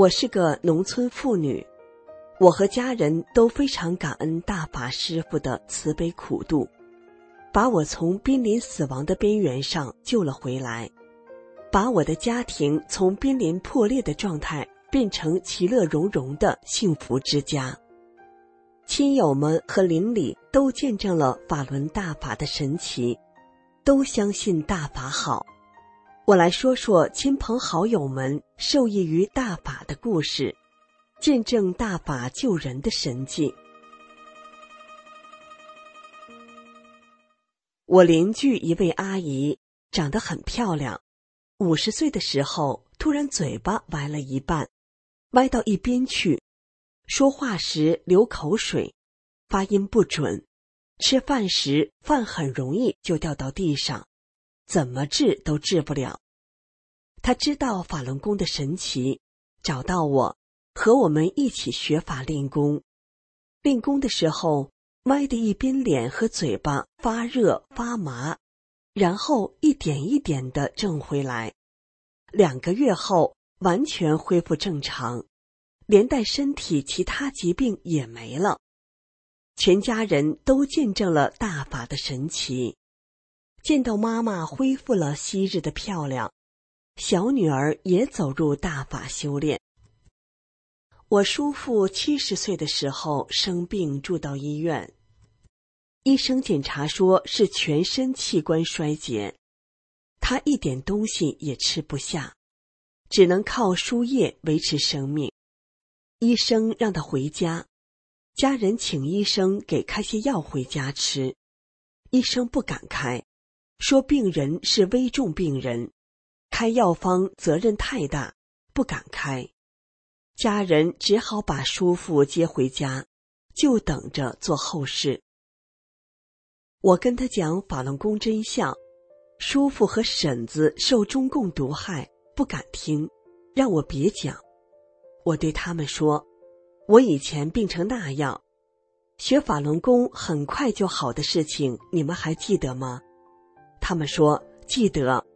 我是个农村妇女，我和家人都非常感恩大法师父的慈悲苦度，把我从濒临死亡的边缘上救了回来，把我的家庭从濒临破裂的状态变成其乐融融的幸福之家。亲友们和邻里都见证了法轮大法的神奇，都相信大法好。我来说说亲朋好友们受益于大法的故事，见证大法救人的神迹。我邻居一位阿姨长得很漂亮，五十岁的时候突然嘴巴歪了一半，歪到一边去，说话时流口水，发音不准，吃饭时饭很容易就掉到地上。怎么治都治不了。他知道法轮功的神奇，找到我，和我们一起学法练功。练功的时候，歪的一边脸和嘴巴发热发麻，然后一点一点的正回来。两个月后，完全恢复正常，连带身体其他疾病也没了。全家人都见证了大法的神奇。见到妈妈恢复了昔日的漂亮，小女儿也走入大法修炼。我叔父七十岁的时候生病住到医院，医生检查说是全身器官衰竭，他一点东西也吃不下，只能靠输液维持生命。医生让他回家，家人请医生给开些药回家吃，医生不敢开。说病人是危重病人，开药方责任太大，不敢开。家人只好把叔父接回家，就等着做后事。我跟他讲法轮功真相，叔父和婶子受中共毒害，不敢听，让我别讲。我对他们说，我以前病成那样，学法轮功很快就好的事情，你们还记得吗？他们说记得，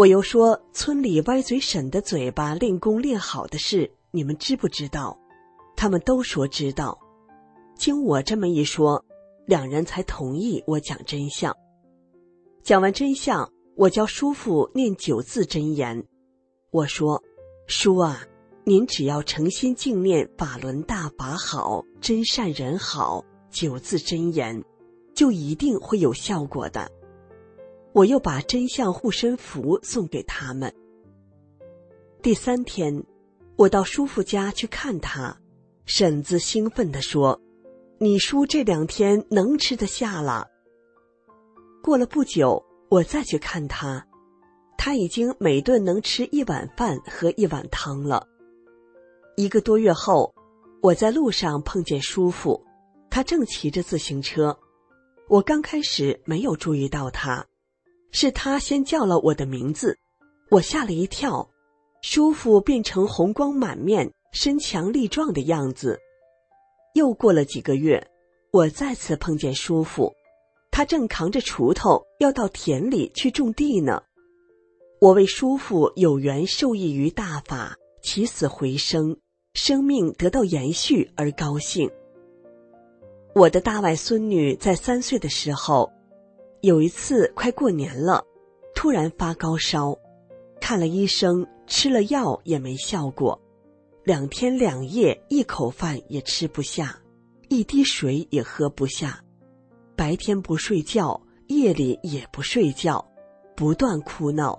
我又说村里歪嘴婶的嘴巴练功练好的事，你们知不知道？他们都说知道。经我这么一说，两人才同意我讲真相。讲完真相，我教叔父念九字真言。我说：“叔啊，您只要诚心敬念法轮大法好，真善人好，九字真言，就一定会有效果的。”我又把真相护身符送给他们。第三天，我到叔父家去看他，婶子兴奋地说：“你叔这两天能吃得下了。”过了不久，我再去看他，他已经每顿能吃一碗饭和一碗汤了。一个多月后，我在路上碰见叔父，他正骑着自行车。我刚开始没有注意到他，是他先叫了我的名字，我吓了一跳。叔父变成红光满面、身强力壮的样子。又过了几个月，我再次碰见叔父，他正扛着锄头要到田里去种地呢。我为叔父有缘受益于大法，起死回生，生命得到延续而高兴。我的大外孙女在三岁的时候，有一次快过年了，突然发高烧，看了医生，吃了药也没效果，两天两夜一口饭也吃不下，一滴水也喝不下，白天不睡觉，夜里也不睡觉，不断哭闹。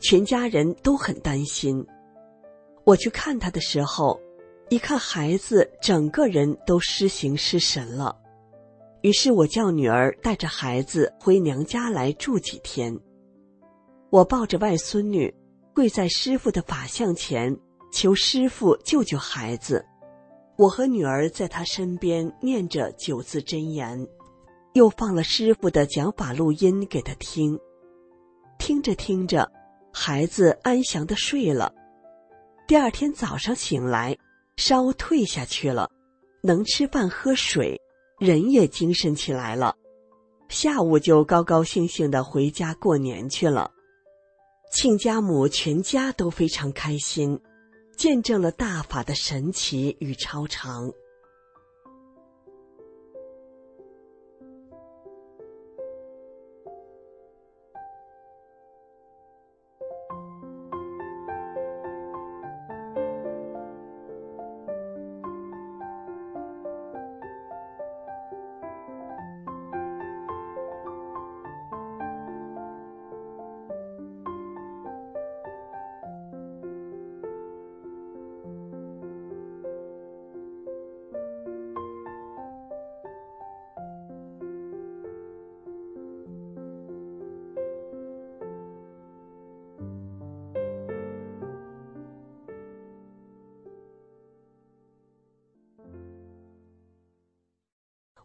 全家人都很担心。我去看他的时候，一看孩子整个人都失形失神了。于是我叫女儿带着孩子回娘家来住几天。我抱着外孙女，跪在师傅的法像前，求师傅救救孩子。我和女儿在他身边念着九字真言，又放了师傅的讲法录音给他听。听着听着。孩子安详的睡了，第二天早上醒来，烧退下去了，能吃饭喝水，人也精神起来了。下午就高高兴兴的回家过年去了。亲家母全家都非常开心，见证了大法的神奇与超常。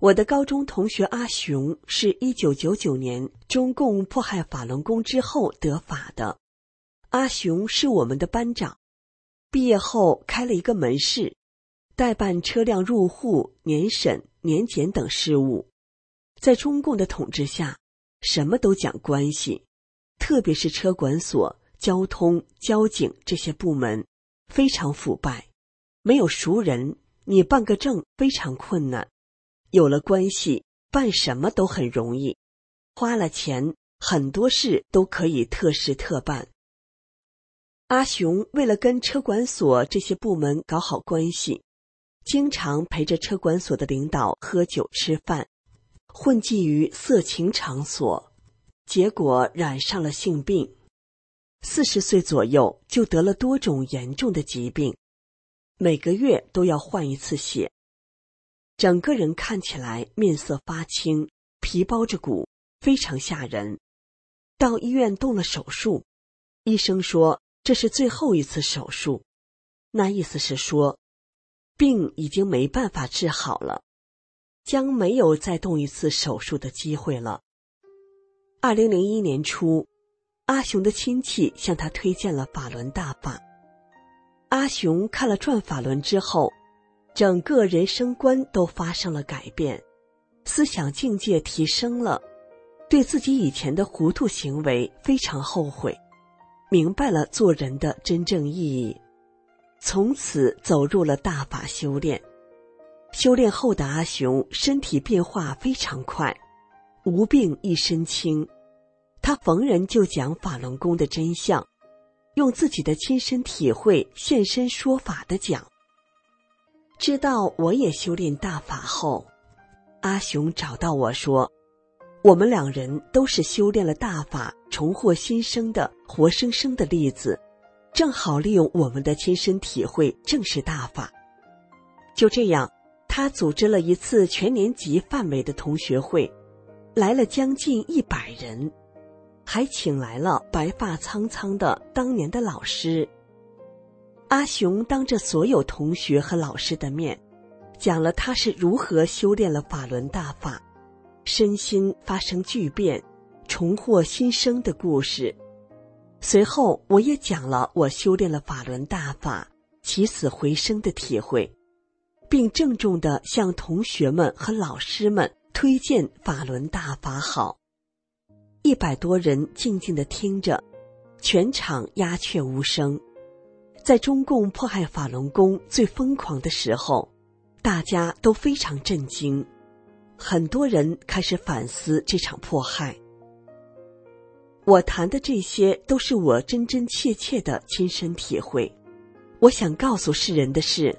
我的高中同学阿雄是一九九九年中共迫害法轮功之后得法的。阿雄是我们的班长，毕业后开了一个门市，代办车辆入户、年审、年检等事务。在中共的统治下，什么都讲关系，特别是车管所、交通、交警这些部门非常腐败，没有熟人，你办个证非常困难。有了关系，办什么都很容易；花了钱，很多事都可以特事特办。阿雄为了跟车管所这些部门搞好关系，经常陪着车管所的领导喝酒吃饭，混迹于色情场所，结果染上了性病。四十岁左右就得了多种严重的疾病，每个月都要换一次血。整个人看起来面色发青，皮包着骨，非常吓人。到医院动了手术，医生说这是最后一次手术，那意思是说，病已经没办法治好了，将没有再动一次手术的机会了。二零零一年初，阿雄的亲戚向他推荐了法轮大法，阿雄看了转法轮之后。整个人生观都发生了改变，思想境界提升了，对自己以前的糊涂行为非常后悔，明白了做人的真正意义，从此走入了大法修炼。修炼后的阿雄身体变化非常快，无病一身轻。他逢人就讲法轮功的真相，用自己的亲身体会现身说法的讲。知道我也修炼大法后，阿雄找到我说：“我们两人都是修炼了大法、重获新生的活生生的例子，正好利用我们的亲身体会正是大法。”就这样，他组织了一次全年级范围的同学会，来了将近一百人，还请来了白发苍苍的当年的老师。阿雄当着所有同学和老师的面，讲了他是如何修炼了法轮大法，身心发生巨变、重获新生的故事。随后，我也讲了我修炼了法轮大法、起死回生的体会，并郑重的向同学们和老师们推荐法轮大法好。一百多人静静的听着，全场鸦雀无声。在中共迫害法轮功最疯狂的时候，大家都非常震惊，很多人开始反思这场迫害。我谈的这些都是我真真切切的亲身体会。我想告诉世人的是，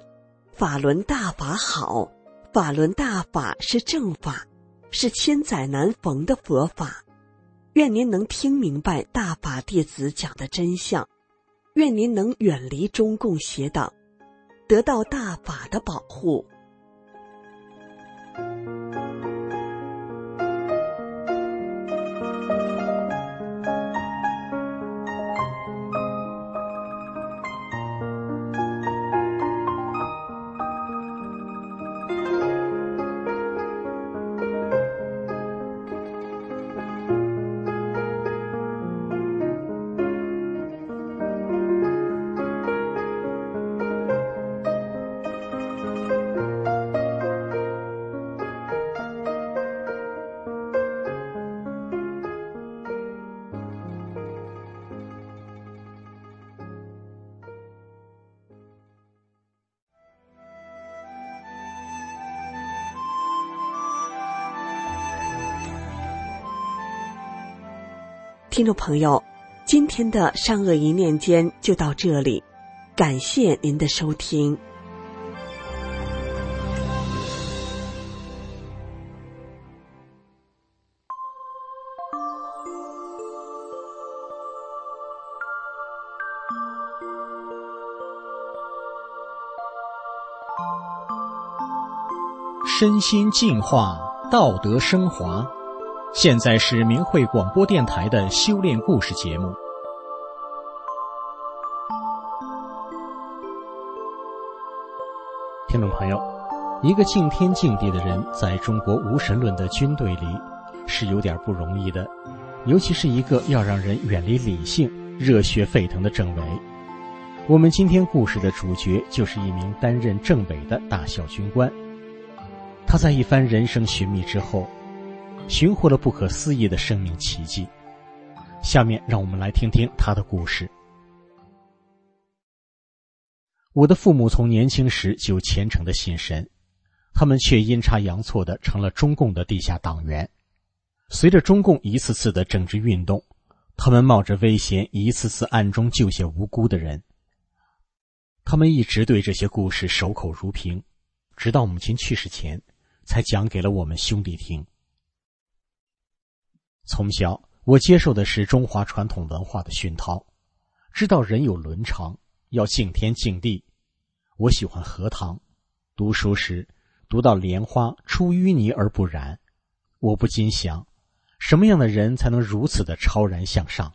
法轮大法好，法轮大法是正法，是千载难逢的佛法。愿您能听明白大法弟子讲的真相，愿您能远离中共邪党，得到大法的保护。听众朋友，今天的善恶一念间就到这里，感谢您的收听。身心净化，道德升华。现在是明慧广播电台的修炼故事节目。听众朋友，一个敬天敬地的人，在中国无神论的军队里是有点不容易的，尤其是一个要让人远离理性、热血沸腾的政委。我们今天故事的主角就是一名担任政委的大校军官，他在一番人生寻觅之后。寻获了不可思议的生命奇迹。下面让我们来听听他的故事。我的父母从年轻时就虔诚的信神，他们却阴差阳错的成了中共的地下党员。随着中共一次次的政治运动，他们冒着危险一次次暗中救下无辜的人。他们一直对这些故事守口如瓶，直到母亲去世前，才讲给了我们兄弟听。从小，我接受的是中华传统文化的熏陶，知道人有伦常，要敬天敬地。我喜欢荷塘，读书时读到莲花出淤泥而不染，我不禁想，什么样的人才能如此的超然向上？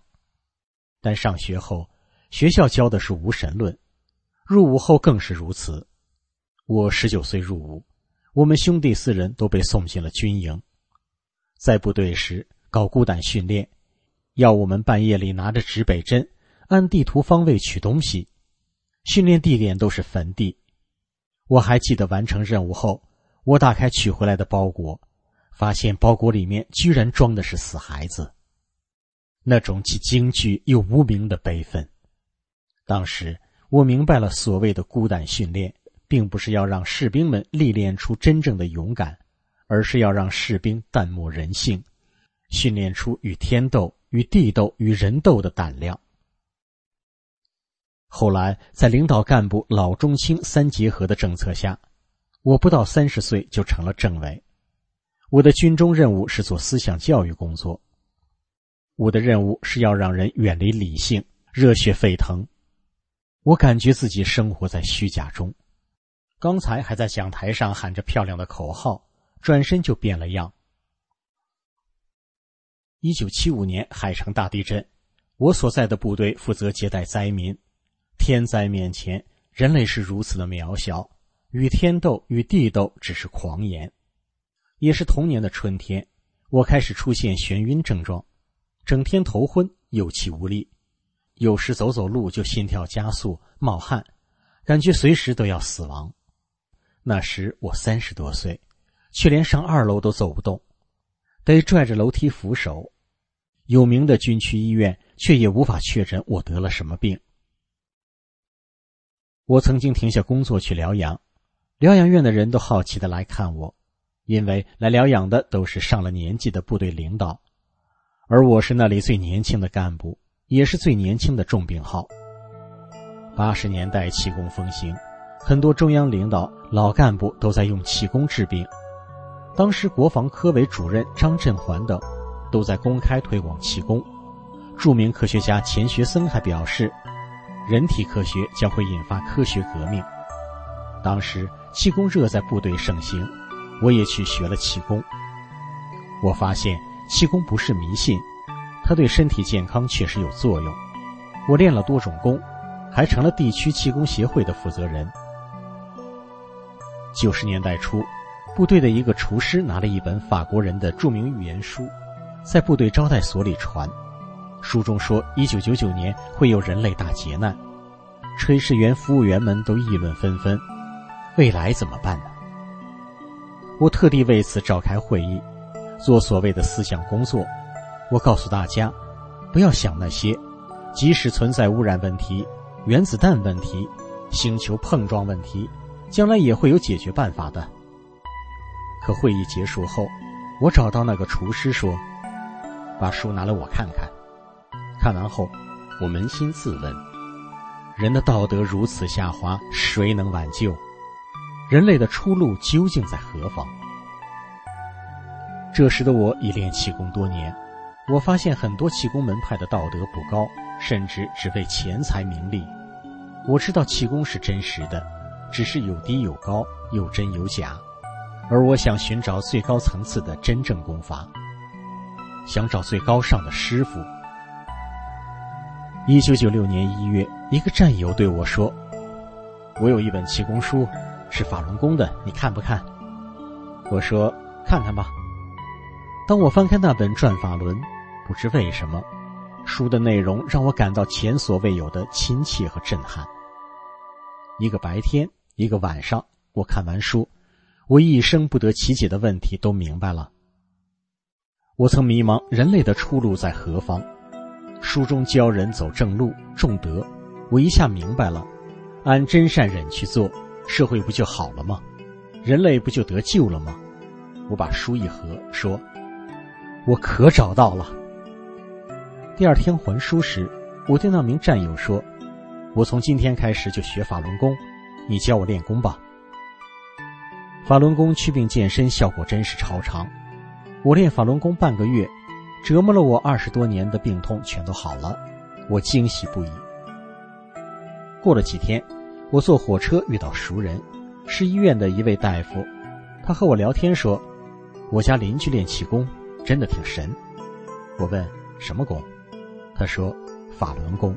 但上学后，学校教的是无神论，入伍后更是如此。我十九岁入伍，我们兄弟四人都被送进了军营，在部队时。搞孤胆训练，要我们半夜里拿着指北针，按地图方位取东西。训练地点都是坟地。我还记得完成任务后，我打开取回来的包裹，发现包裹里面居然装的是死孩子。那种既惊惧又无名的悲愤。当时我明白了，所谓的孤胆训练，并不是要让士兵们历练出真正的勇敢，而是要让士兵淡漠人性。训练出与天斗、与地斗、与人斗的胆量。后来，在领导干部老中青三结合的政策下，我不到三十岁就成了政委。我的军中任务是做思想教育工作。我的任务是要让人远离理性，热血沸腾。我感觉自己生活在虚假中。刚才还在讲台上喊着漂亮的口号，转身就变了样。一九七五年海城大地震，我所在的部队负责接待灾民。天灾面前，人类是如此的渺小，与天斗、与地斗只是狂言。也是同年的春天，我开始出现眩晕症状，整天头昏、有气无力，有时走走路就心跳加速、冒汗，感觉随时都要死亡。那时我三十多岁，却连上二楼都走不动，得拽着楼梯扶手。有名的军区医院却也无法确诊我得了什么病。我曾经停下工作去疗养，疗养院的人都好奇的来看我。因为来疗养的都是上了年纪的部队领导，而我是那里最年轻的干部，也是最年轻的重病号。八十年代气功风行，很多中央领导、老干部都在用气功治病。当时国防科委主任张振环等都在公开推广气功。著名科学家钱学森还表示，人体科学将会引发科学革命。当时气功热在部队盛行。我也去学了气功，我发现气功不是迷信，它对身体健康确实有作用。我练了多种功，还成了地区气功协会的负责人。九十年代初，部队的一个厨师拿了一本法国人的著名预言书，在部队招待所里传，书中说一九九九年会有人类大劫难，炊事员、服务员们都议论纷纷，未来怎么办呢？我特地为此召开会议，做所谓的思想工作。我告诉大家，不要想那些，即使存在污染问题、原子弹问题、星球碰撞问题，将来也会有解决办法的。可会议结束后，我找到那个厨师说：“把书拿来我看看。”看完后，我扪心自问：人的道德如此下滑，谁能挽救？人类的出路究竟在何方？这时的我已练气功多年，我发现很多气功门派的道德不高，甚至只为钱财名利。我知道气功是真实的，只是有低有高，有真有假。而我想寻找最高层次的真正功法，想找最高尚的师傅。一九九六年一月，一个战友对我说：“我有一本气功书。”是法轮功的，你看不看？我说看看吧。当我翻开那本《转法轮》，不知为什么，书的内容让我感到前所未有的亲切和震撼。一个白天，一个晚上，我看完书，我一生不得其解的问题都明白了。我曾迷茫，人类的出路在何方？书中教人走正路、重德，我一下明白了，按真善忍去做。社会不就好了吗？人类不就得救了吗？我把书一合，说：“我可找到了。”第二天还书时，我对那名战友说：“我从今天开始就学法轮功，你教我练功吧。”法轮功祛病健身效果真是超常。我练法轮功半个月，折磨了我二十多年的病痛全都好了，我惊喜不已。过了几天。我坐火车遇到熟人，是医院的一位大夫。他和我聊天说：“我家邻居练气功，真的挺神。”我问：“什么功？”他说：“法轮功。”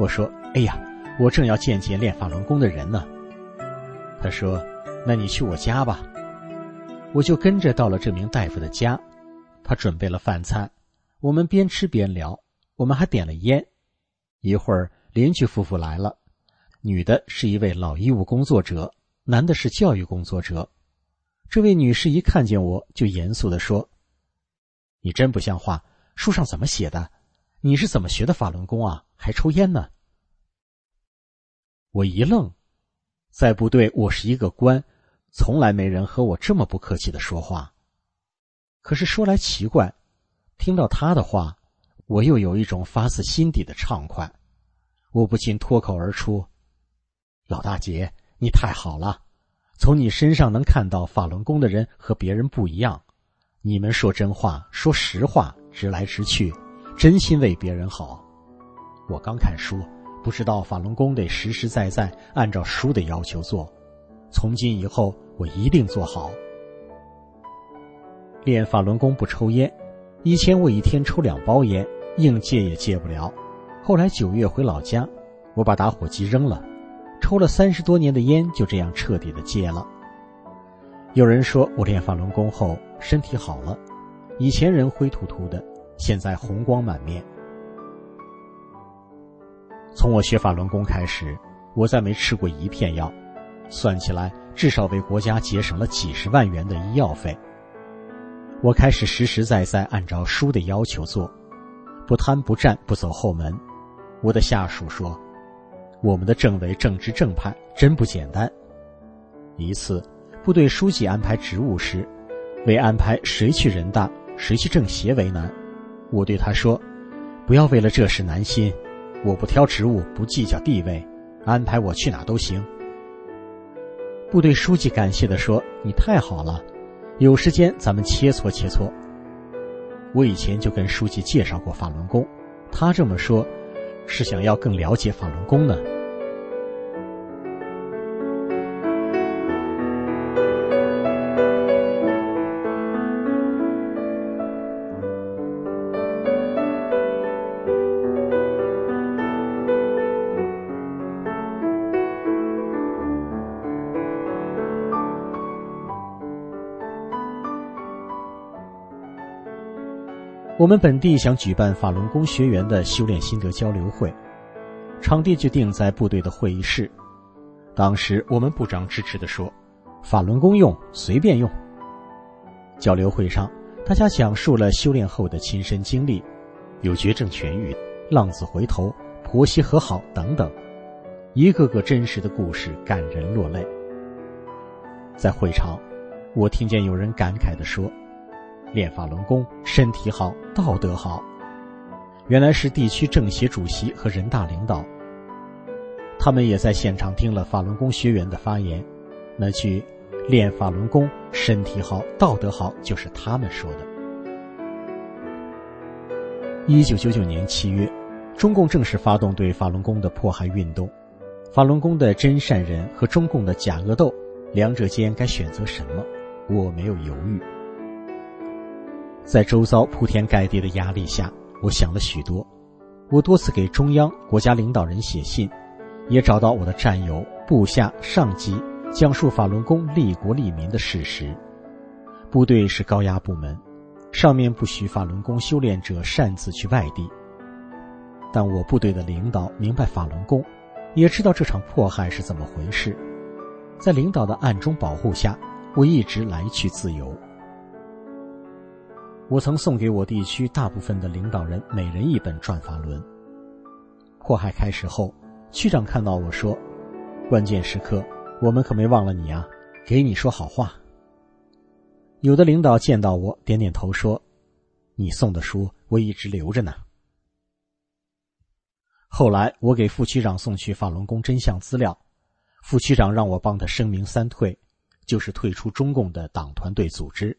我说：“哎呀，我正要见见练法轮功的人呢。”他说：“那你去我家吧。”我就跟着到了这名大夫的家。他准备了饭菜，我们边吃边聊。我们还点了烟。一会儿，邻居夫妇来了。女的是一位老医务工作者，男的是教育工作者。这位女士一看见我就严肃的说：“你真不像话，书上怎么写的？你是怎么学的法轮功啊？还抽烟呢？”我一愣，在部队我是一个官，从来没人和我这么不客气的说话。可是说来奇怪，听到他的话，我又有一种发自心底的畅快，我不禁脱口而出。老大姐，你太好了！从你身上能看到法轮功的人和别人不一样。你们说真话，说实话，直来直去，真心为别人好。我刚看书，不知道法轮功得实实在在按照书的要求做。从今以后，我一定做好。练法轮功不抽烟，以前我一天抽两包烟，硬戒也戒不了。后来九月回老家，我把打火机扔了。抽了三十多年的烟，就这样彻底的戒了。有人说我练法轮功后身体好了，以前人灰秃秃的，现在红光满面。从我学法轮功开始，我再没吃过一片药，算起来至少为国家节省了几十万元的医药费。我开始实实在在按照书的要求做，不贪不占不走后门。我的下属说：“我们的政委正直正派，真不简单。”一次，部队书记安排职务时，为安排谁去人大、谁去政协为难，我对他说：“不要为了这事难心。”我不挑职务，不计较地位，安排我去哪都行。部队书记感谢地说：“你太好了，有时间咱们切磋切磋。”我以前就跟书记介绍过法轮功，他这么说，是想要更了解法轮功呢。我们本地想举办法轮功学员的修炼心得交流会，场地就定在部队的会议室。当时我们部长支持的说：“法轮功用随便用。”交流会上，大家讲述了修炼后的亲身经历，有绝症痊愈、浪子回头、婆媳和好等等，一个个真实的故事感人落泪。在会场，我听见有人感慨的说。练法轮功，身体好，道德好。原来是地区政协主席和人大领导，他们也在现场听了法轮功学员的发言。那句“练法轮功，身体好，道德好”就是他们说的。一九九九年七月，中共正式发动对法轮功的迫害运动。法轮功的真善人和中共的假恶斗，两者间该选择什么？我没有犹豫。在周遭铺天盖地的压力下，我想了许多。我多次给中央、国家领导人写信，也找到我的战友、部下、上级，讲述法轮功利国利民的事实。部队是高压部门，上面不许法轮功修炼者擅自去外地。但我部队的领导明白法轮功，也知道这场迫害是怎么回事。在领导的暗中保护下，我一直来去自由。我曾送给我地区大部分的领导人每人一本《转法轮》。迫害开始后，区长看到我说：“关键时刻，我们可没忘了你啊，给你说好话。”有的领导见到我，点点头说：“你送的书我一直留着呢。”后来我给副区长送去法轮功真相资料，副区长让我帮他声明三退，就是退出中共的党团队组织。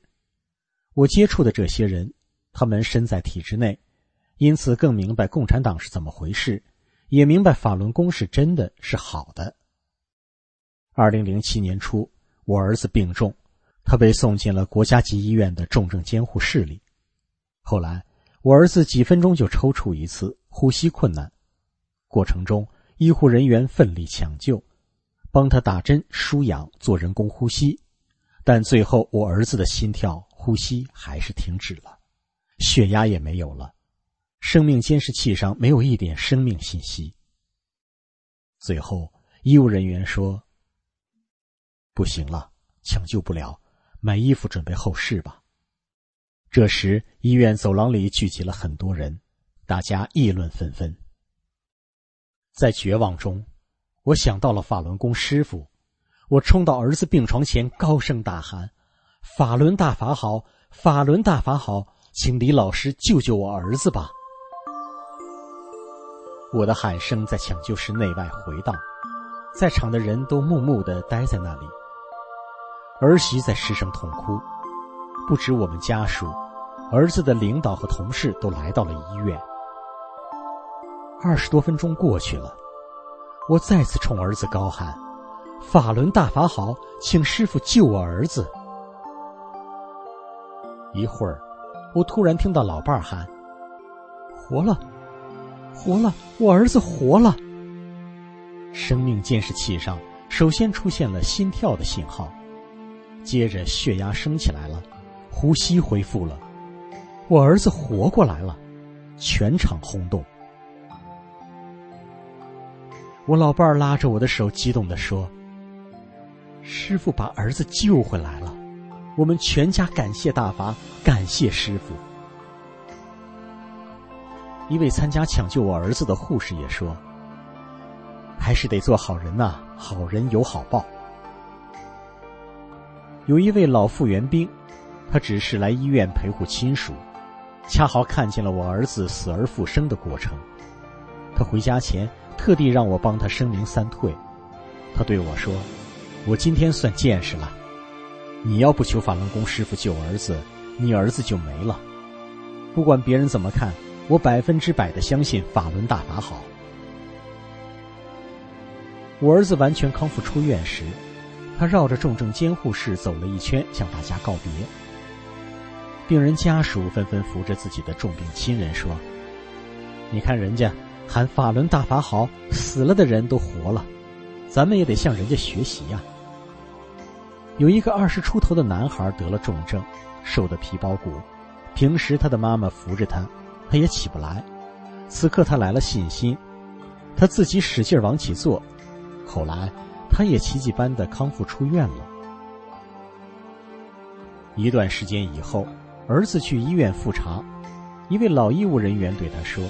我接触的这些人，他们身在体制内，因此更明白共产党是怎么回事，也明白法轮功是真的是好的。二零零七年初，我儿子病重，他被送进了国家级医院的重症监护室里。后来，我儿子几分钟就抽搐一次，呼吸困难，过程中医护人员奋力抢救，帮他打针、输氧、做人工呼吸，但最后我儿子的心跳。呼吸还是停止了，血压也没有了，生命监视器上没有一点生命信息。最后，医务人员说：“不行了，抢救不了，买衣服准备后事吧。”这时，医院走廊里聚集了很多人，大家议论纷纷。在绝望中，我想到了法轮功师傅，我冲到儿子病床前，高声大喊。法轮大法好，法轮大法好，请李老师救救我儿子吧！我的喊声在抢救室内外回荡，在场的人都木木的待在那里。儿媳在失声痛哭，不止我们家属，儿子的领导和同事都来到了医院。二十多分钟过去了，我再次冲儿子高喊：“法轮大法好，请师傅救我儿子！”一会儿，我突然听到老伴儿喊：“活了，活了，我儿子活了！”生命监视器上首先出现了心跳的信号，接着血压升起来了，呼吸恢复了，我儿子活过来了，全场轰动。我老伴儿拉着我的手，激动的说：“师傅把儿子救回来了，我们全家感谢大法，感谢师傅。”一位参加抢救我儿子的护士也说：“还是得做好人呐，好人有好报。”有一位老复员兵，他只是来医院陪护亲属，恰好看见了我儿子死而复生的过程。他回家前特地让我帮他声明三退。他对我说：“我今天算见识了，你要不求法轮功师傅救儿子，你儿子就没了。不管别人怎么看。”我百分之百的相信法轮大法好。我儿子完全康复出院时，他绕着重症监护室走了一圈，向大家告别。病人家属纷纷扶着自己的重病亲人说：“你看人家喊法轮大法好，死了的人都活了，咱们也得向人家学习呀。”有一个二十出头的男孩得了重症，瘦得皮包骨，平时他的妈妈扶着他。他也起不来，此刻他来了信心，他自己使劲往起坐，后来他也奇迹般的康复出院了。一段时间以后，儿子去医院复查，一位老医务人员对他说：“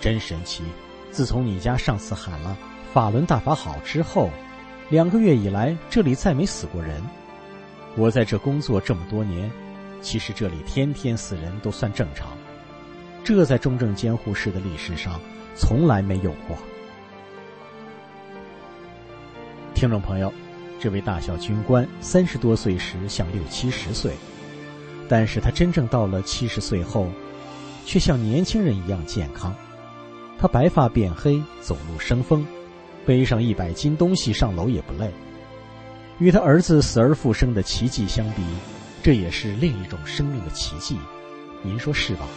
真神奇，自从你家上次喊了法轮大法好之后，两个月以来这里再没死过人。我在这工作这么多年，其实这里天天死人都算正常。”这在中正监护室的历史上从来没有过。听众朋友，这位大小军官三十多岁时像六七十岁，但是他真正到了七十岁后，却像年轻人一样健康。他白发变黑，走路生风，背上一百斤东西上楼也不累。与他儿子死而复生的奇迹相比，这也是另一种生命的奇迹，您说是吧？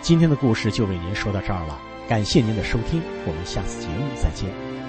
今天的故事就为您说到这儿了，感谢您的收听，我们下次节目再见。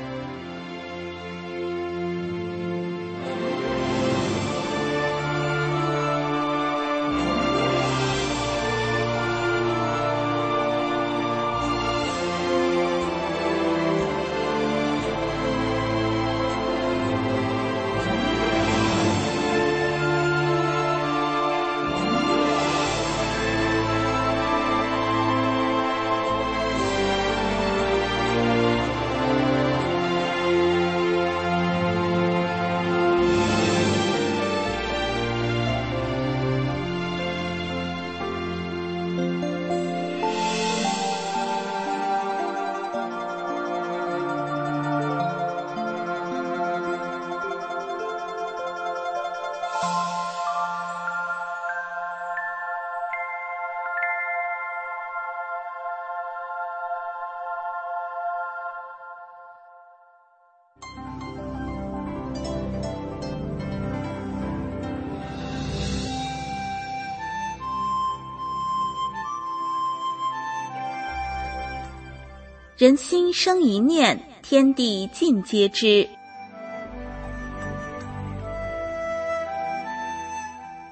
人心生一念，天地尽皆知。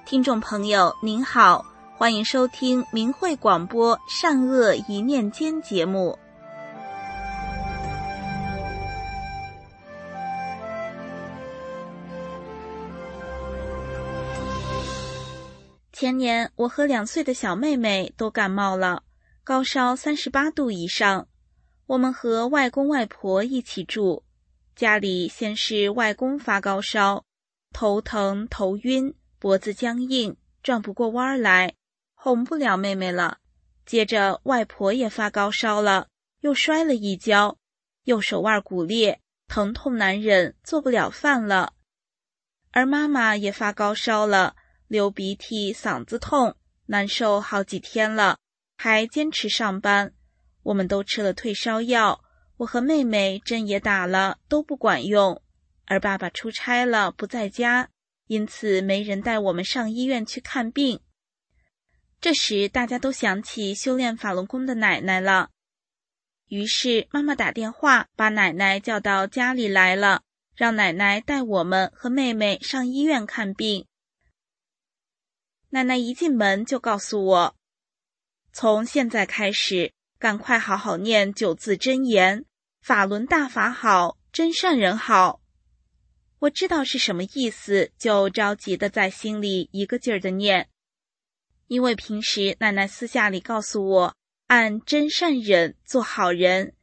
听众朋友您好，欢迎收听明慧广播《善恶一念间》节目。前年，我和两岁的小妹妹都感冒了，高烧三十八度以上。我们和外公外婆一起住，家里先是外公发高烧，头疼头晕，脖子僵硬，转不过弯来，哄不了妹妹了。接着外婆也发高烧了，又摔了一跤，右手腕骨裂，疼痛难忍，做不了饭了。而妈妈也发高烧了，流鼻涕，嗓子痛，难受好几天了，还坚持上班。我们都吃了退烧药，我和妹妹针也打了，都不管用。而爸爸出差了，不在家，因此没人带我们上医院去看病。这时，大家都想起修炼法轮功的奶奶了，于是妈妈打电话把奶奶叫到家里来了，让奶奶带我们和妹妹上医院看病。奶奶一进门就告诉我，从现在开始，赶快好好念九字真言：法轮大法好，真善人好。我知道是什么意思，就着急的在心里一个劲儿的念。因为平时奶奶私下里告诉我，按真善忍做好人。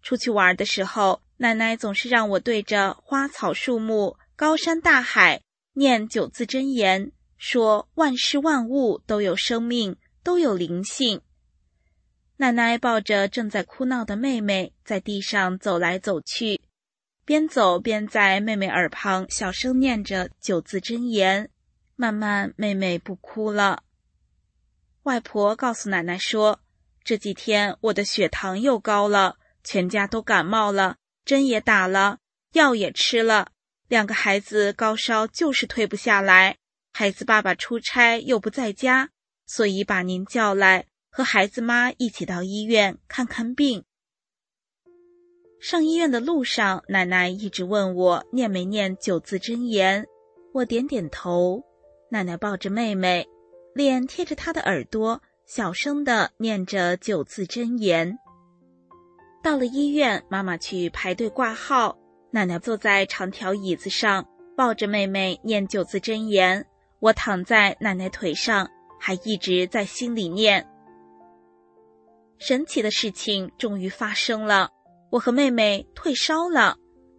出去玩的时候，奶奶总是让我对着花草树木、高山大海念九字真言，说万事万物都有生命，都有灵性。奶奶抱着正在哭闹的妹妹，在地上走来走去，边走边在妹妹耳旁小声念着九字真言。慢慢，妹妹不哭了。外婆告诉奶奶说：“这几天我的血糖又高了，全家都感冒了，针也打了，药也吃了，两个孩子高烧就是退不下来。孩子爸爸出差又不在家，所以把您叫来，和孩子妈一起到医院看看病。”上医院的路上，奶奶一直问我念没念九字真言，我点点头。奶奶抱着妹妹。脸贴着他的耳朵，小声的念着九字真言。到了医院，妈妈去排队挂号，奶奶坐在长条椅子上，抱着妹妹念九字真言。我躺在奶奶腿上，还一直在心里念。神奇的事情终于发生了，我和妹妹退烧了。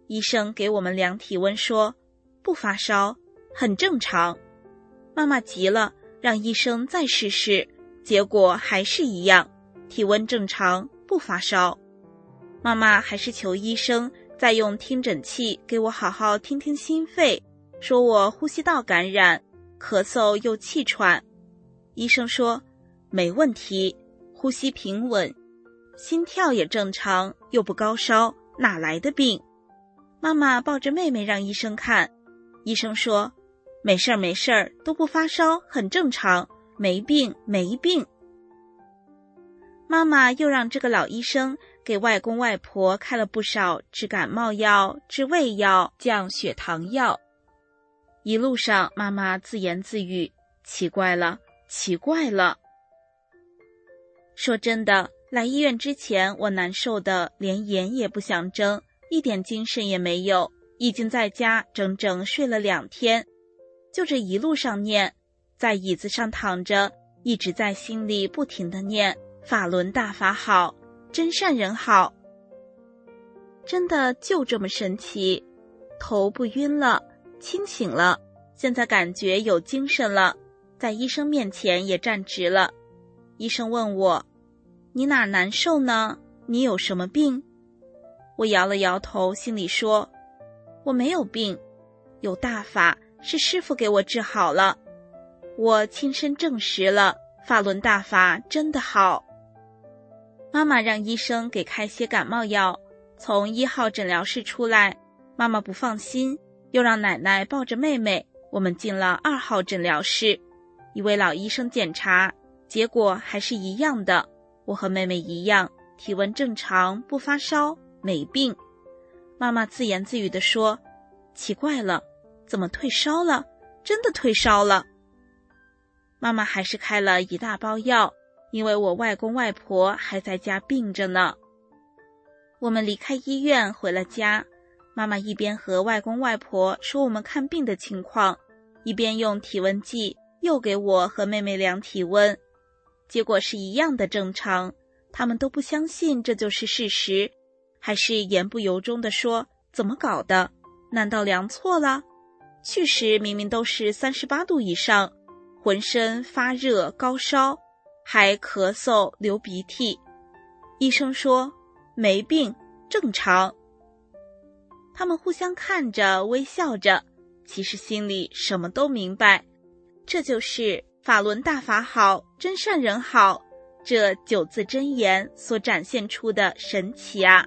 医生给我们量体温，说不发烧，很正常。妈妈急了。让医生再试试，结果还是一样，体温正常，不发烧。妈妈还是求医生再用听诊器给我好好听听心肺，说我呼吸道感染，咳嗽又气喘。医生说没问题，呼吸平稳，心跳也正常，又不高烧，哪来的病？妈妈抱着妹妹让医生看，医生说。没事儿，没事儿，都不发烧，很正常，没病，没病。妈妈又让这个老医生给外公外婆开了不少治感冒药、治胃药、降血糖药。一路上，妈妈自言自语：“奇怪了，奇怪了。”说真的，来医院之前，我难受的连眼也不想睁，一点精神也没有，已经在家整整睡了两天。就这一路上念，在椅子上躺着，一直在心里不停的念“法轮大法好，真善人好”，真的就这么神奇，头不晕了，清醒了，现在感觉有精神了，在医生面前也站直了。医生问我：“你哪难受呢？你有什么病？”我摇了摇头，心里说：“我没有病，有大法。”是师傅给我治好了，我亲身证实了法轮大法真的好。妈妈让医生给开些感冒药，从一号诊疗室出来，妈妈不放心，又让奶奶抱着妹妹，我们进了二号诊疗室。一位老医生检查，结果还是一样的，我和妹妹一样，体温正常，不发烧，没病。妈妈自言自语地说：“奇怪了。”怎么退烧了？真的退烧了。妈妈还是开了一大包药，因为我外公外婆还在家病着呢。我们离开医院回了家，妈妈一边和外公外婆说我们看病的情况，一边用体温计又给我和妹妹量体温，结果是一样的正常。他们都不相信这就是事实，还是言不由衷的说：“怎么搞的？难道量错了？”去时明明都是三十八度以上，浑身发热、高烧，还咳嗽、流鼻涕。医生说没病，正常。他们互相看着，微笑着，其实心里什么都明白。这就是法轮大法好，真善人好，这九字真言所展现出的神奇啊！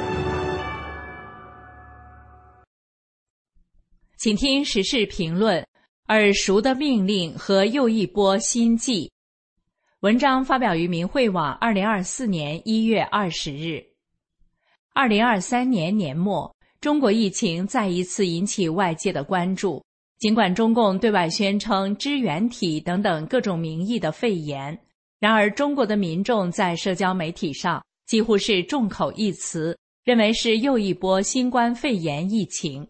请听时事评论：耳熟的命令和又一波心计。文章发表于明慧网，二零二四年一月二十日。二零二三年年末，中国疫情再一次引起外界的关注。尽管中共对外宣称支原体等等各种名义的肺炎，然而中国的民众在社交媒体上几乎是众口一词，认为是又一波新冠肺炎疫情。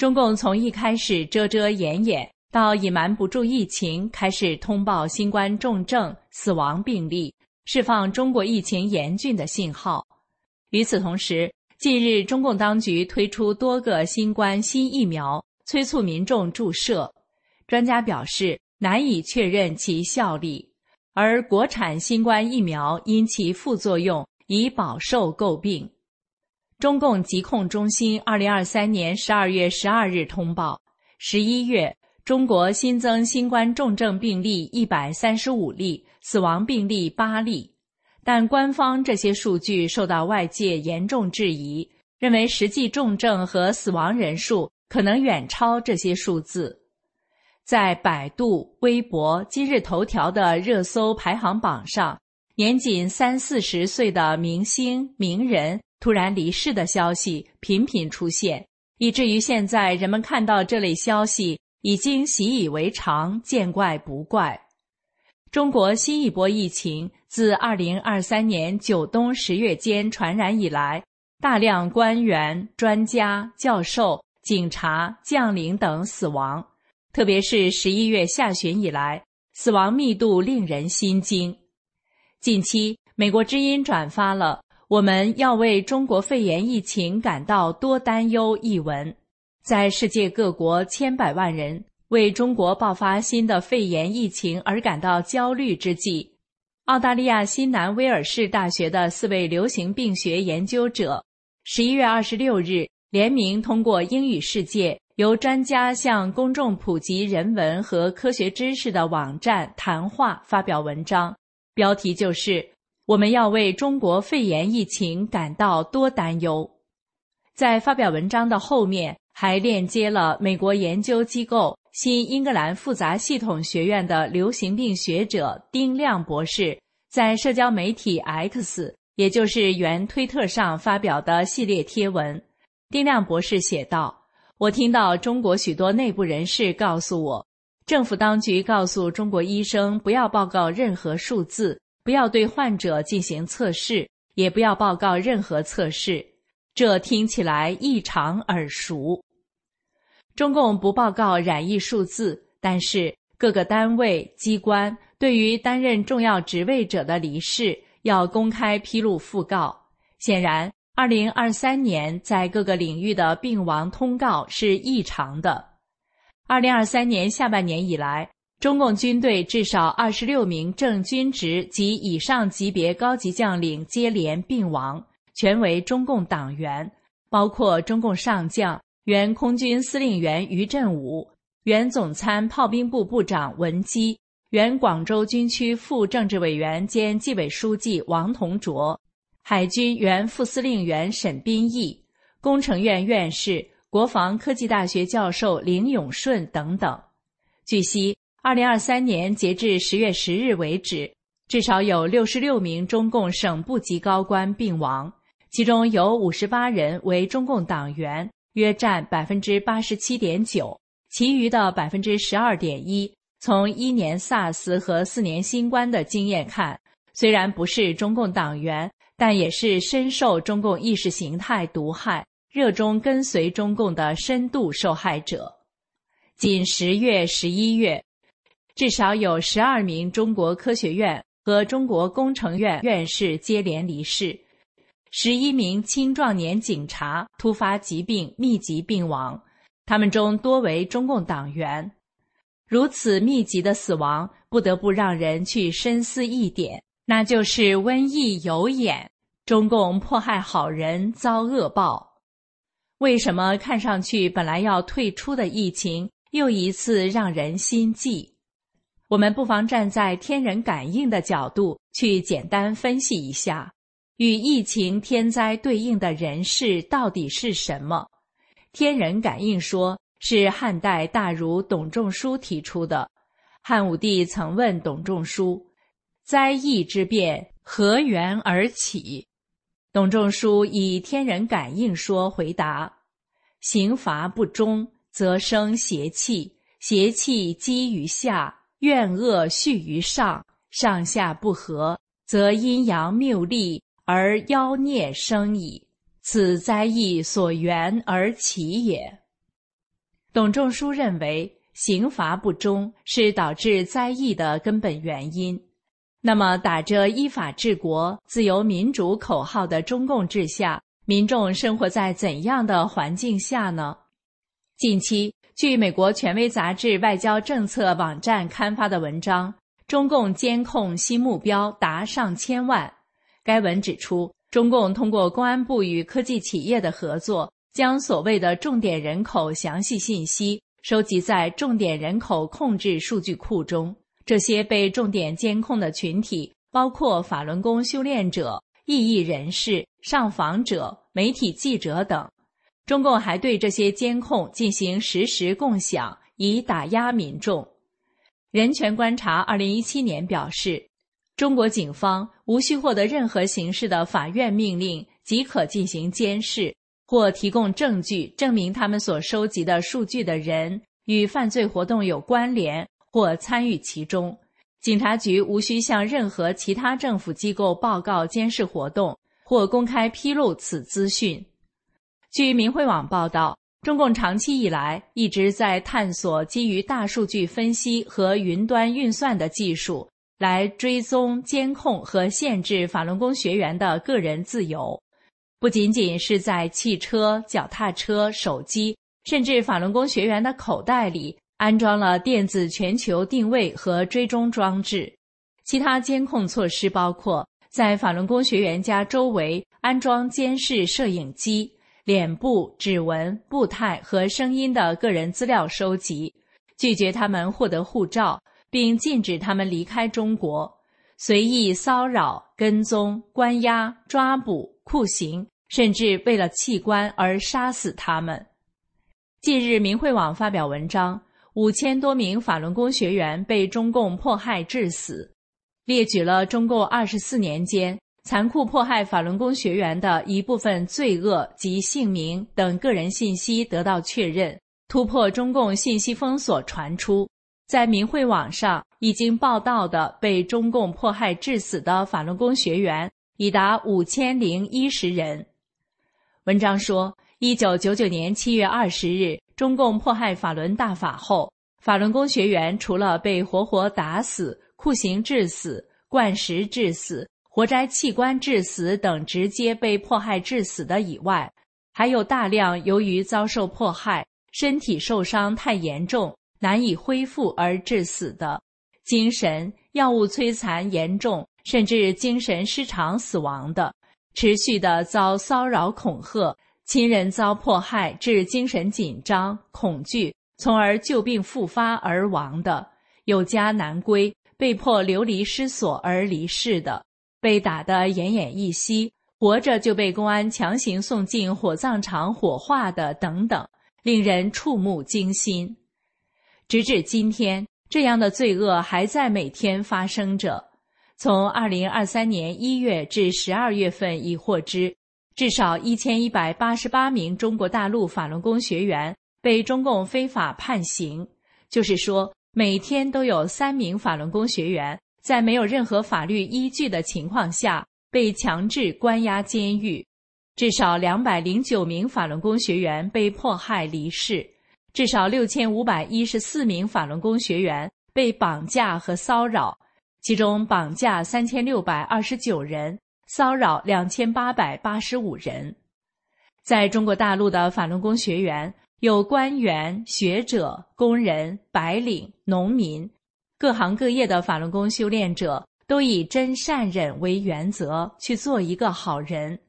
中共从一开始遮遮掩掩，到隐瞒不住疫情，开始通报新冠重症、死亡病例，释放中国疫情严峻的信号。与此同时，近日中共当局推出多个新冠新疫苗。催促民众注射，专家表示难以确认其效力，而国产新冠疫苗因其副作用已饱受诟病。中共疾控中心二零二三年十二月十二日通报：十一月，中国新增新冠重症病例一百三十五例，死亡病例八例。但官方这些数据受到外界严重质疑，认为实际重症和死亡人数。可能远超这些数字，在百度、微博、今日头条的热搜排行榜上，年仅三四十岁的明星名人突然离世的消息频频出现，以至于现在人们看到这类消息已经习以为常，见怪不怪。中国新一波疫情自二零二三年九冬十月间传染以来，大量官员、专家、教授。警察、将领等死亡，特别是十一月下旬以来，死亡密度令人心惊。近期，美国之音转发了“我们要为中国肺炎疫情感到多担忧”一文。在世界各国千百万人为中国爆发新的肺炎疫情而感到焦虑之际，澳大利亚新南威尔士大学的四位流行病学研究者，十一月二十六日。联名通过英语世界由专家向公众普及人文和科学知识的网站谈话发表文章，标题就是“我们要为中国肺炎疫情感到多担忧”。在发表文章的后面还链接了美国研究机构新英格兰复杂系统学院的流行病学者丁亮博士在社交媒体 X，也就是原推特上发表的系列贴文。丁亮博士写道：“我听到中国许多内部人士告诉我，政府当局告诉中国医生不要报告任何数字，不要对患者进行测试，也不要报告任何测试。这听起来异常耳熟。中共不报告染疫数字，但是各个单位机关对于担任重要职位者的离世要公开披露讣告。显然。”二零二三年在各个领域的病亡通告是异常的。二零二三年下半年以来，中共军队至少二十六名正军职及以上级别高级将领接连病亡，全为中共党员，包括中共上将、原空军司令员于振武、原总参炮兵部部长文基、原广州军区副政治委员兼纪委书记王同卓。海军原副司令员沈斌义、工程院院士、国防科技大学教授林永顺等等。据悉，二零二三年截至十月十日为止，至少有六十六名中共省部级高官病亡，其中有五十八人为中共党员，约占百分之八十七点九，其余的百分之十二点一，从一年 SARS 和四年新冠的经验看，虽然不是中共党员。但也是深受中共意识形态毒害、热衷跟随中共的深度受害者。仅十月、十一月，至少有十二名中国科学院和中国工程院院士接连离世，十一名青壮年警察突发疾病密集病亡，他们中多为中共党员。如此密集的死亡，不得不让人去深思一点，那就是瘟疫有眼，中共迫害好人遭恶报。为什么看上去本来要退出的疫情，又一次让人心悸？我们不妨站在天人感应的角度去简单分析一下，与疫情天灾对应的人事到底是什么？天人感应说。是汉代大儒董仲舒提出的。汉武帝曾问董仲舒：“灾异之变何源而起？”董仲舒以天人感应说回答：“刑罚不忠，则生邪气；邪气积于下，怨恶蓄于上，上下不和，则阴阳谬利而妖孽生矣。此灾异所源而起也。”董仲舒认为，刑罚不忠是导致灾异的根本原因。那么，打着依法治国、自由民主口号的中共治下，民众生活在怎样的环境下呢？近期，据美国权威杂志《外交政策》网站刊发的文章，中共监控新目标达上千万。该文指出，中共通过公安部与科技企业的合作。将所谓的重点人口详细信息收集在重点人口控制数据库中。这些被重点监控的群体包括法轮功修炼者、异议人士、上访者、媒体记者等。中共还对这些监控进行实时共享，以打压民众。人权观察二零一七年表示，中国警方无需获得任何形式的法院命令即可进行监视。或提供证据证明他们所收集的数据的人与犯罪活动有关联或参与其中，警察局无需向任何其他政府机构报告监视活动或公开披露此资讯。据明慧网报道，中共长期以来一直在探索基于大数据分析和云端运算的技术，来追踪、监控和限制法轮功学员的个人自由。不仅仅是在汽车、脚踏车、手机，甚至法轮功学员的口袋里安装了电子全球定位和追踪装置。其他监控措施包括在法轮功学员家周围安装监视摄影机、脸部、指纹、步态和声音的个人资料收集，拒绝他们获得护照，并禁止他们离开中国，随意骚扰、跟踪、关押、抓捕。酷刑，甚至为了器官而杀死他们。近日，明慧网发表文章，五千多名法轮功学员被中共迫害致死，列举了中共二十四年间残酷迫害法轮功学员的一部分罪恶及姓名等个人信息得到确认，突破中共信息封锁传出，在明慧网上已经报道的被中共迫害致死的法轮功学员。已达五千零一十人。文章说，一九九九年七月二十日，中共迫害法轮大法后，法轮功学员除了被活活打死、酷刑致死、灌食致死、活摘器官致死等直接被迫害致死的以外，还有大量由于遭受迫害、身体受伤太严重、难以恢复而致死的，精神药物摧残严重。甚至精神失常死亡的，持续的遭骚扰恐吓，亲人遭迫害致精神紧张恐惧，从而旧病复发而亡的，有家难归，被迫流离失所而离世的，被打得奄奄一息，活着就被公安强行送进火葬场火化的等等，令人触目惊心。直至今天，这样的罪恶还在每天发生着。从二零二三年一月至十二月份已获知，至少一千一百八十八名中国大陆法轮功学员被中共非法判刑。就是说，每天都有三名法轮功学员在没有任何法律依据的情况下被强制关押监狱；至少两百零九名法轮功学员被迫害离世；至少六千五百一十四名法轮功学员被绑架和骚扰。其中绑架三千六百二十九人，骚扰两千八百八十五人。在中国大陆的法轮功学员，有官员、学者、工人、白领、农民，各行各业的法轮功修炼者都以真善忍为原则去做一个好人。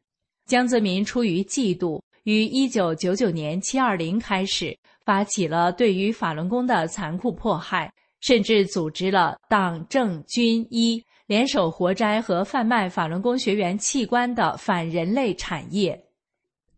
江泽民出于嫉妒，于一九九九年七二零开始发起了对于法轮功的残酷迫害，甚至组织了党政军医联手活摘和贩卖法轮功学员器官的反人类产业。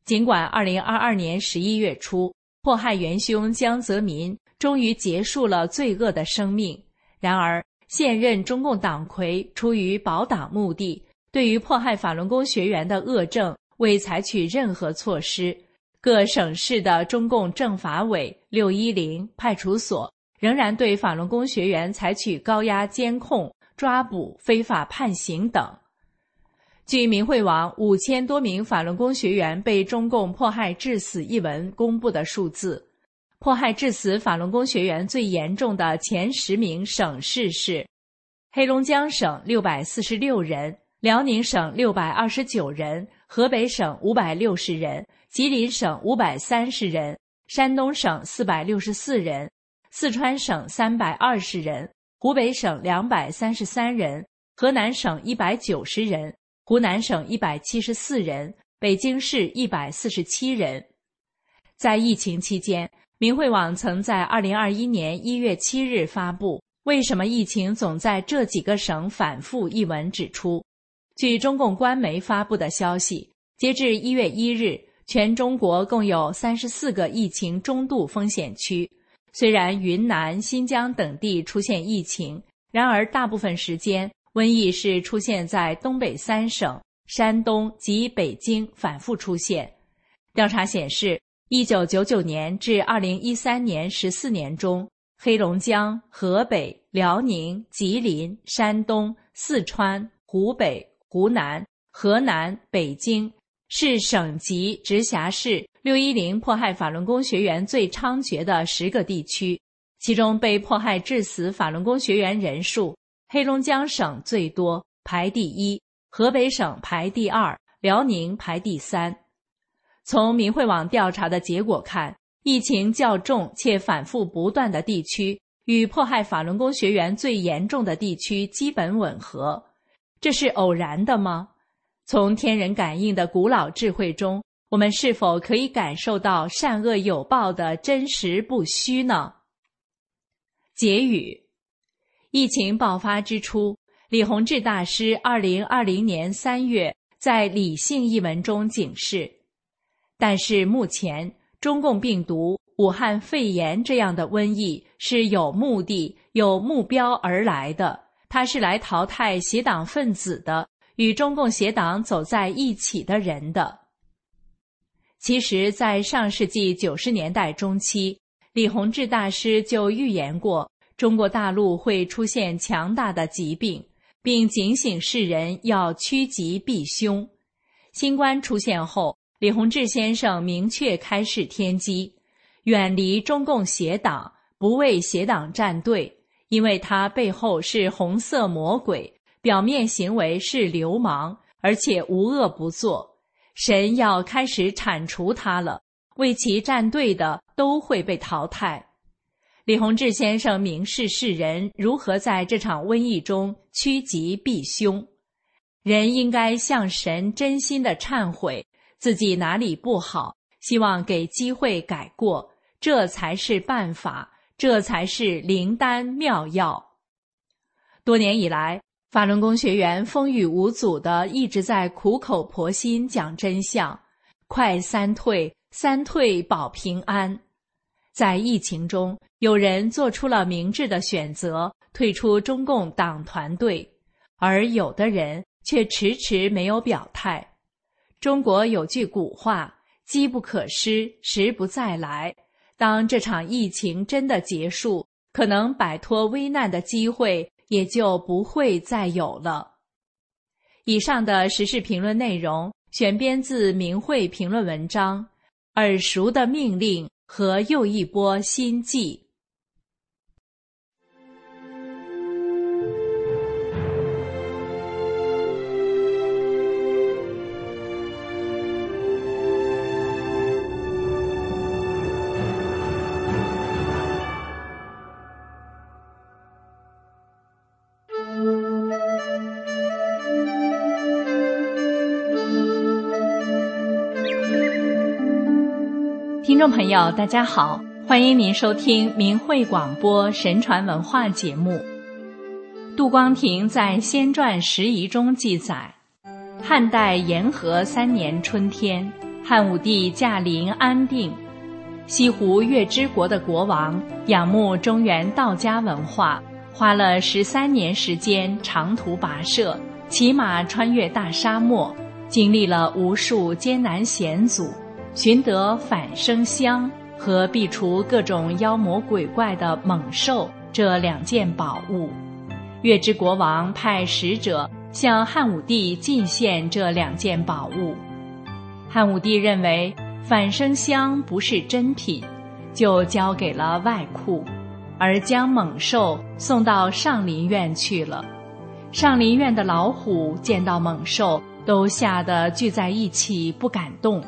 尽管二零二二年十一月初，迫害元凶江泽民终于结束了罪恶的生命。然而，现任中共党魁出于保党目的，对于迫害法轮功学员的恶政未采取任何措施。各省市的中共政法委、六一零派出所仍然对法轮功学员采取高压监控、抓捕、非法判刑等。据明慧网五千多名法轮功学员被中共迫害致死一文公布的数字，迫害致死法轮功学员最严重的前十名省市是：黑龙江省六百四十六人，辽宁省六百二十九人，河北省五百六十人，吉林省五百三十人，山东省四百六十四人，四川省三百二十人，湖北省两百三十三人，河南省一百九十人。湖南省一百七十四人，北京市一百四十七人。在疫情期间，明慧网曾在二零二一年一月七日发布《为什么疫情总在这几个省反复》一文，指出，据中共官媒发布的消息，截至一月一日，全中国共有三十四个疫情中度风险区。虽然云南、新疆等地出现疫情，然而大部分时间。瘟疫是出现在东北三省、山东及北京反复出现。调查显示，一九九九年至二零一三年十四年中，黑龙江、河北、辽宁、吉林、山东、四川、湖北、湖南、河南、北京是省级直辖市六一零迫害法轮功学员最猖獗的十个地区，其中被迫害致死法轮功学员人数。黑龙江省最多，排第一；河北省排第二，辽宁排第三。从民慧网调查的结果看，疫情较重且反复不断的地区与迫害法轮功学员最严重的地区基本吻合。这是偶然的吗？从天人感应的古老智慧中，我们是否可以感受到善恶有报的真实不虚呢？结语。疫情爆发之初，李洪志大师二零二零年三月在《理性》一文中警示：但是目前中共病毒、武汉肺炎这样的瘟疫是有目的、有目标而来的，它是来淘汰邪党分子的，与中共邪党走在一起的人的。其实，在上世纪九十年代中期，李洪志大师就预言过。中国大陆会出现强大的疾病，并警醒世人要趋吉避凶。新冠出现后，李洪志先生明确开示天机：远离中共邪党，不为邪党站队，因为他背后是红色魔鬼，表面行为是流氓，而且无恶不作。神要开始铲除他了，为其站队的都会被淘汰。李洪志先生明示世人如何在这场瘟疫中趋吉避凶，人应该向神真心的忏悔自己哪里不好，希望给机会改过，这才是办法，这才是灵丹妙药。多年以来，法轮功学员风雨无阻的一直在苦口婆心讲真相，快三退，三退保平安。在疫情中，有人做出了明智的选择，退出中共党团队，而有的人却迟迟没有表态。中国有句古话：“机不可失，时不再来。”当这场疫情真的结束，可能摆脱危难的机会也就不会再有了。以上的时事评论内容选编自明慧评论文章，《耳熟的命令》。和又一波心计。众朋友，大家好，欢迎您收听明慧广播神传文化节目。杜光庭在《仙传拾遗》中记载，汉代延和三年春天，汉武帝驾临安定，西湖月之国的国王仰慕中原道家文化，花了十三年时间长途跋涉，骑马穿越大沙漠，经历了无数艰难险阻。寻得反生香和避除各种妖魔鬼怪的猛兽这两件宝物，月之国王派使者向汉武帝进献这两件宝物。汉武帝认为反生香不是真品，就交给了外库，而将猛兽送到上林苑去了。上林苑的老虎见到猛兽，都吓得聚在一起不敢动。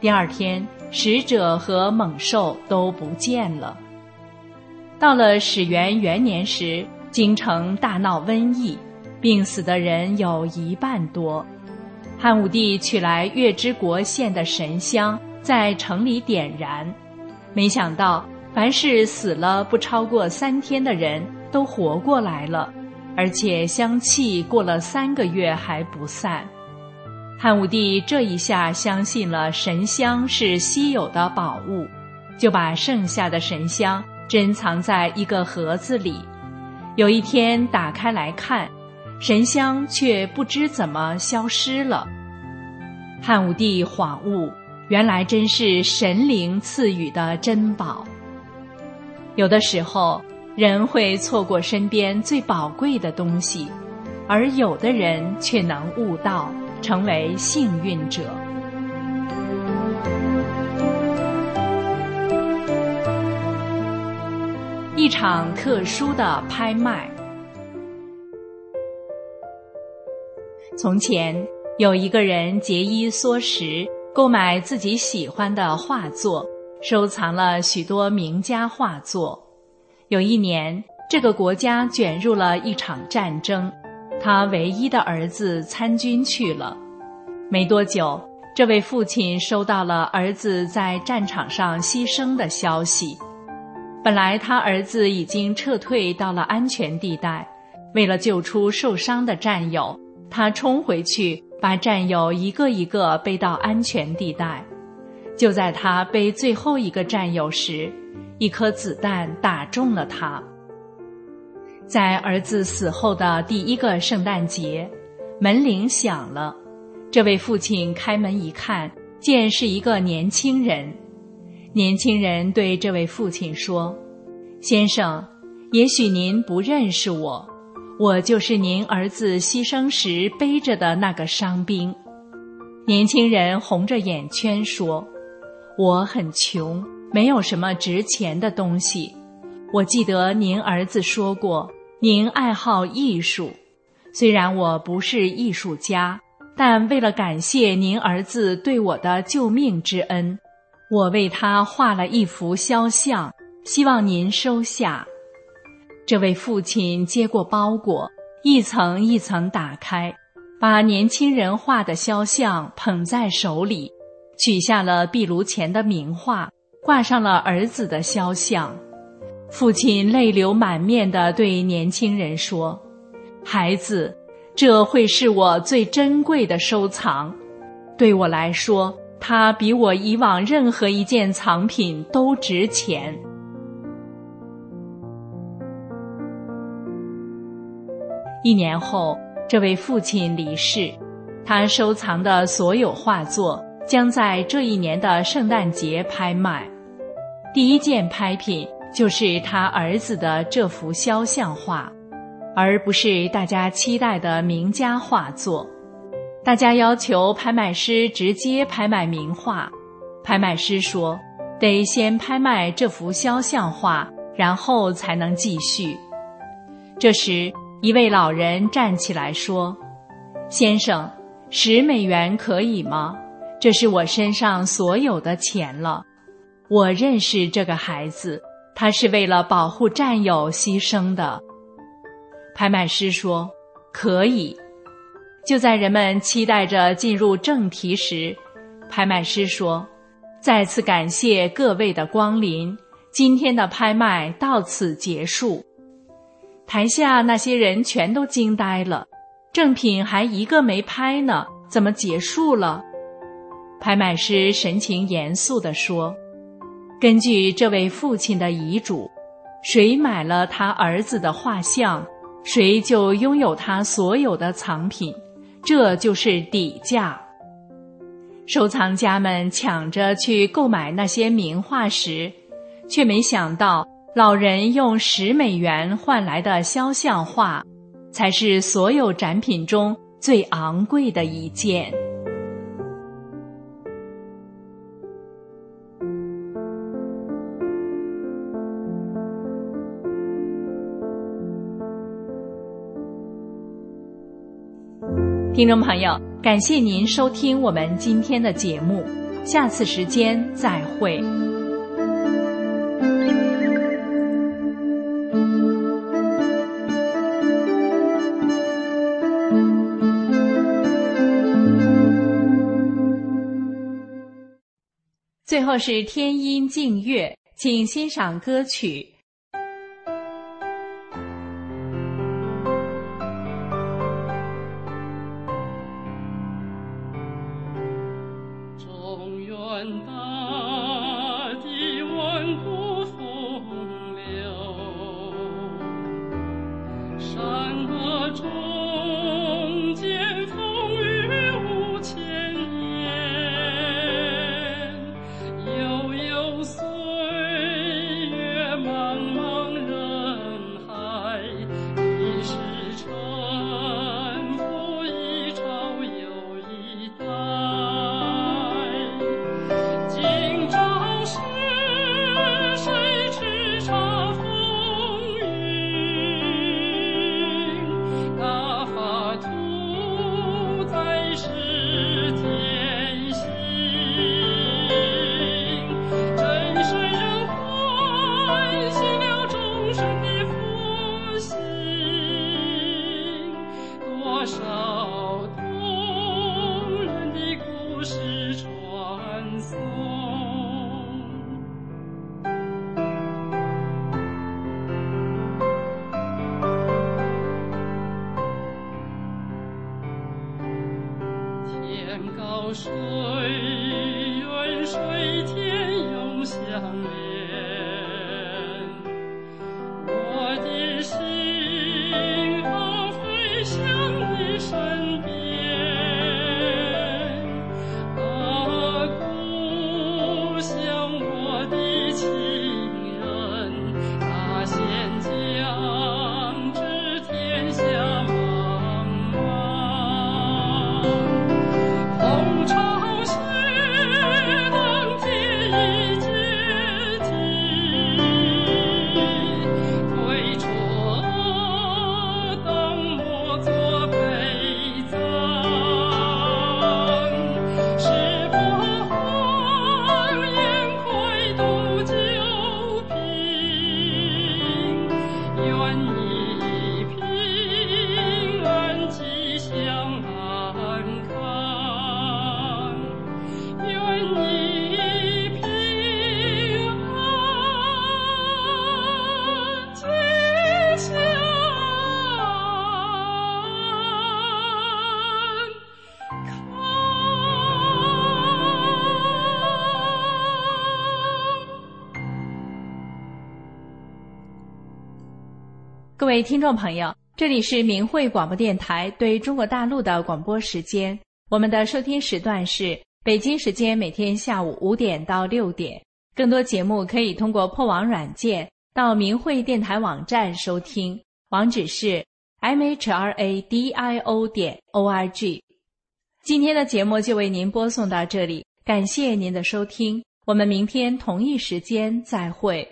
第二天，使者和猛兽都不见了。到了始元元年时，京城大闹瘟疫，病死的人有一半多。汉武帝取来月之国献的神香，在城里点燃，没想到凡是死了不超过三天的人都活过来了，而且香气过了三个月还不散。汉武帝这一下相信了神香是稀有的宝物，就把剩下的神香珍藏在一个盒子里。有一天打开来看，神香却不知怎么消失了。汉武帝恍悟，原来真是神灵赐予的珍宝。有的时候，人会错过身边最宝贵的东西，而有的人却能悟到。成为幸运者。一场特殊的拍卖。从前有一个人节衣缩食，购买自己喜欢的画作，收藏了许多名家画作。有一年，这个国家卷入了一场战争。他唯一的儿子参军去了，没多久，这位父亲收到了儿子在战场上牺牲的消息。本来他儿子已经撤退到了安全地带，为了救出受伤的战友，他冲回去把战友一个一个背到安全地带。就在他背最后一个战友时，一颗子弹打中了他。在儿子死后的第一个圣诞节，门铃响了。这位父亲开门一看，见是一个年轻人。年轻人对这位父亲说：“先生，也许您不认识我，我就是您儿子牺牲时背着的那个伤兵。”年轻人红着眼圈说：“我很穷，没有什么值钱的东西。我记得您儿子说过。”您爱好艺术，虽然我不是艺术家，但为了感谢您儿子对我的救命之恩，我为他画了一幅肖像，希望您收下。这位父亲接过包裹，一层一层打开，把年轻人画的肖像捧在手里，取下了壁炉前的名画，挂上了儿子的肖像。父亲泪流满面地对年轻人说：“孩子，这会是我最珍贵的收藏。对我来说，它比我以往任何一件藏品都值钱。”一年后，这位父亲离世，他收藏的所有画作将在这一年的圣诞节拍卖。第一件拍品。就是他儿子的这幅肖像画，而不是大家期待的名家画作。大家要求拍卖师直接拍卖名画，拍卖师说得先拍卖这幅肖像画，然后才能继续。这时，一位老人站起来说：“先生，十美元可以吗？这是我身上所有的钱了。我认识这个孩子。”他是为了保护战友牺牲的。拍卖师说：“可以。”就在人们期待着进入正题时，拍卖师说：“再次感谢各位的光临，今天的拍卖到此结束。台下那些人全都惊呆了，正品还一个没拍呢，怎么结束了？拍卖师神情严肃地说：“根据这位父亲的遗嘱，谁买了他儿子的画像，谁就拥有他所有的藏品，这就是底价。”收藏家们抢着去购买那些名画时，却没想到老人用十美元换来的肖像画，才是所有展品中最昂贵的一件。听众朋友，感谢您收听我们今天的节目，下次时间再会。最后是天音静月，请欣赏歌曲。水远水天，又相连。听众朋友，这里是明慧广播电台对中国大陆的广播时间。我们的收听时段是北京时间每天下午五点到六点。更多节目可以通过破网软件到明慧电台网站收听，网址是 mhradio 点 org。今天的节目就为您播送到这里，感谢您的收听，我们明天同一时间再会。